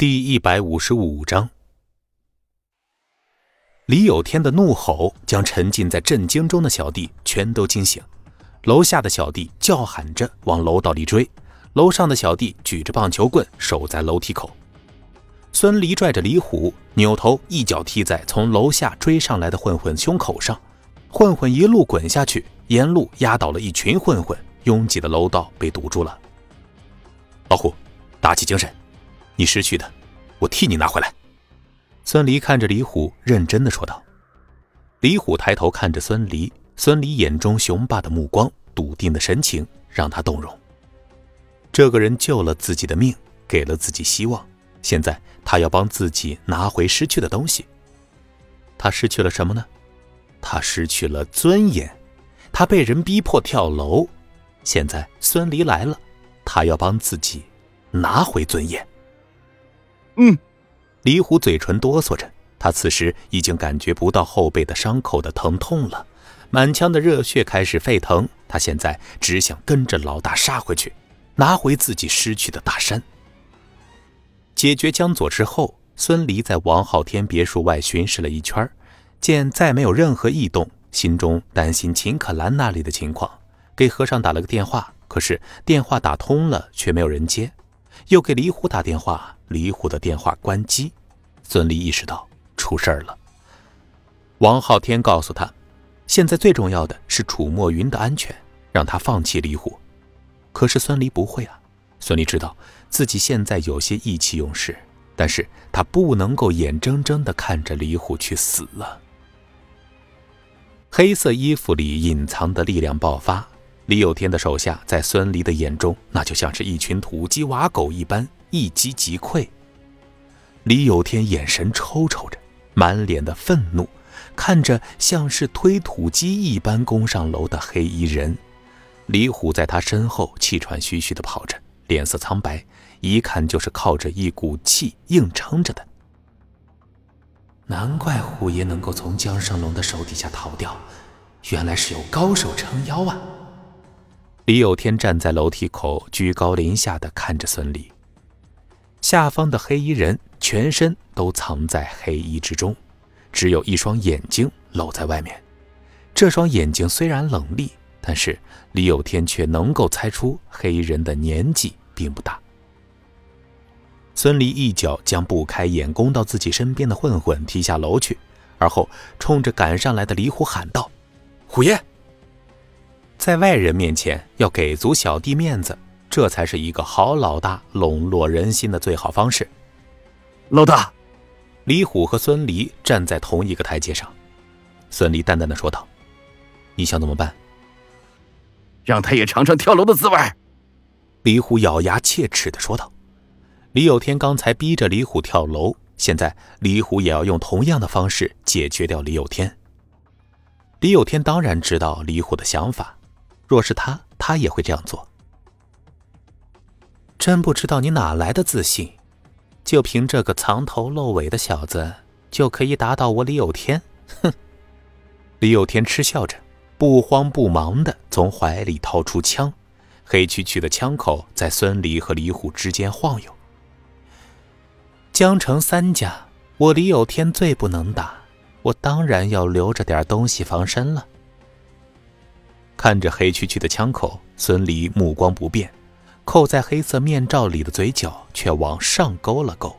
第一百五十五章，李有天的怒吼将沉浸在震惊中的小弟全都惊醒。楼下的小弟叫喊着往楼道里追，楼上的小弟举着棒球棍守在楼梯口。孙离拽着李虎，扭头一脚踢在从楼下追上来的混混胸口上，混混一路滚下去，沿路压倒了一群混混，拥挤的楼道被堵住了。老虎，打起精神！你失去的，我替你拿回来。”孙离看着李虎，认真的说道。李虎抬头看着孙离，孙离眼中雄霸的目光、笃定的神情让他动容。这个人救了自己的命，给了自己希望，现在他要帮自己拿回失去的东西。他失去了什么呢？他失去了尊严，他被人逼迫跳楼。现在孙离来了，他要帮自己拿回尊严。嗯，李虎嘴唇哆嗦着，他此时已经感觉不到后背的伤口的疼痛了，满腔的热血开始沸腾。他现在只想跟着老大杀回去，拿回自己失去的大山。解决江左之后，孙离在王昊天别墅外巡视了一圈，见再没有任何异动，心中担心秦可兰那里的情况，给和尚打了个电话，可是电话打通了，却没有人接。又给李虎打电话，李虎的电话关机。孙离意识到出事儿了。王昊天告诉他，现在最重要的是楚墨云的安全，让他放弃李虎。可是孙离不会啊。孙离知道自己现在有些意气用事，但是他不能够眼睁睁地看着李虎去死了。黑色衣服里隐藏的力量爆发。李有天的手下在孙离的眼中，那就像是一群土鸡瓦狗一般，一击即溃。李有天眼神抽抽着，满脸的愤怒，看着像是推土机一般攻上楼的黑衣人。李虎在他身后气喘吁吁地跑着，脸色苍白，一看就是靠着一股气硬撑着的。难怪虎爷能够从江胜龙的手底下逃掉，原来是有高手撑腰啊！李有天站在楼梯口，居高临下的看着孙离。下方的黑衣人全身都藏在黑衣之中，只有一双眼睛露在外面。这双眼睛虽然冷厉，但是李有天却能够猜出黑衣人的年纪并不大。孙离一脚将不开眼攻到自己身边的混混踢下楼去，而后冲着赶上来的李虎喊道：“虎爷！”在外人面前要给足小弟面子，这才是一个好老大笼络人心的最好方式。老大，李虎和孙离站在同一个台阶上。孙离淡淡的说道：“你想怎么办？让他也尝尝跳楼的滋味。”李虎咬牙切齿的说道：“李有天刚才逼着李虎跳楼，现在李虎也要用同样的方式解决掉李有天。”李有天当然知道李虎的想法。若是他，他也会这样做。真不知道你哪来的自信，就凭这个藏头露尾的小子就可以打倒我李有天？哼！李有天嗤笑着，不慌不忙的从怀里掏出枪，黑黢黢的枪口在孙离和李虎之间晃悠。江城三家，我李有天最不能打，我当然要留着点东西防身了。看着黑黢黢的枪口，孙离目光不变，扣在黑色面罩里的嘴角却往上勾了勾。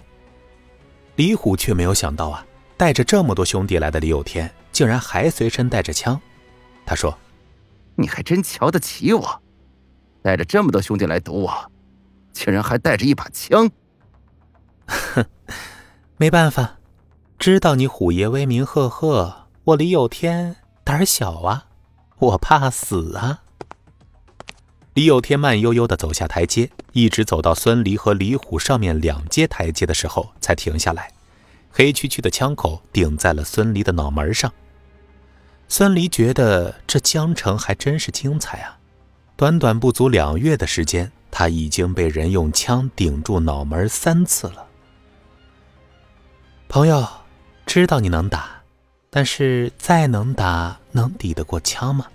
李虎却没有想到啊，带着这么多兄弟来的李有天，竟然还随身带着枪。他说：“你还真瞧得起我，带着这么多兄弟来堵我，竟然还带着一把枪。”哼，没办法，知道你虎爷威名赫赫，我李有天胆小啊。我怕死啊！李有天慢悠悠的走下台阶，一直走到孙离和李虎上面两阶台阶的时候，才停下来。黑黢黢的枪口顶在了孙离的脑门上。孙离觉得这江城还真是精彩啊！短短不足两月的时间，他已经被人用枪顶住脑门三次了。朋友，知道你能打。但是再能打，能抵得过枪吗？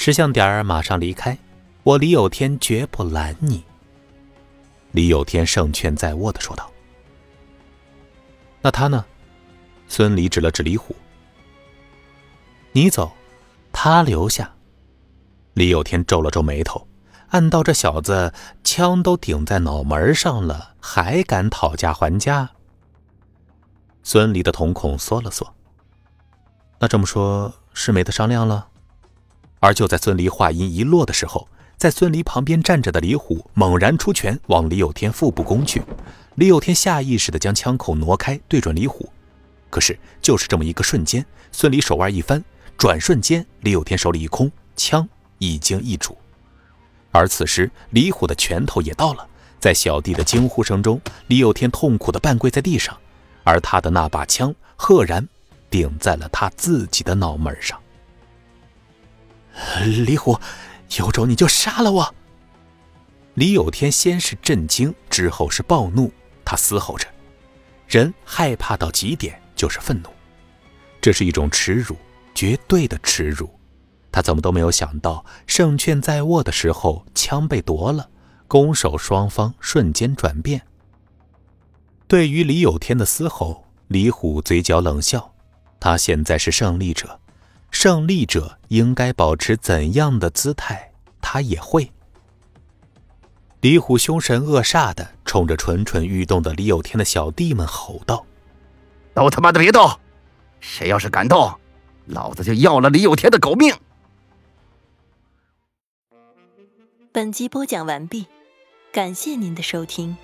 识相点儿，马上离开。我李有天绝不拦你。李有天胜券在握的说道：“那他呢？”孙离指了指李虎：“你走，他留下。”李有天皱了皱眉头，暗道：“这小子枪都顶在脑门上了，还敢讨价还价？”孙离的瞳孔缩了缩。那这么说，是没得商量了。而就在孙离话音一落的时候，在孙离旁边站着的李虎猛然出拳往李有天腹部攻去。李有天下意识地将枪口挪开，对准李虎。可是就是这么一个瞬间，孙离手腕一翻，转瞬间李有天手里一空，枪已经一主。而此时李虎的拳头也到了，在小弟的惊呼声中，李有天痛苦地半跪在地上，而他的那把枪赫然。顶在了他自己的脑门上。李虎，有种你就杀了我！李有天先是震惊，之后是暴怒，他嘶吼着。人害怕到极点就是愤怒，这是一种耻辱，绝对的耻辱。他怎么都没有想到，胜券在握的时候，枪被夺了，攻守双方瞬间转变。对于李有天的嘶吼，李虎嘴角冷笑。他现在是胜利者，胜利者应该保持怎样的姿态？他也会。李虎凶神恶煞的冲着蠢蠢欲动的李有天的小弟们吼道：“都他妈的别动！谁要是敢动，老子就要了李有天的狗命！”本集播讲完毕，感谢您的收听。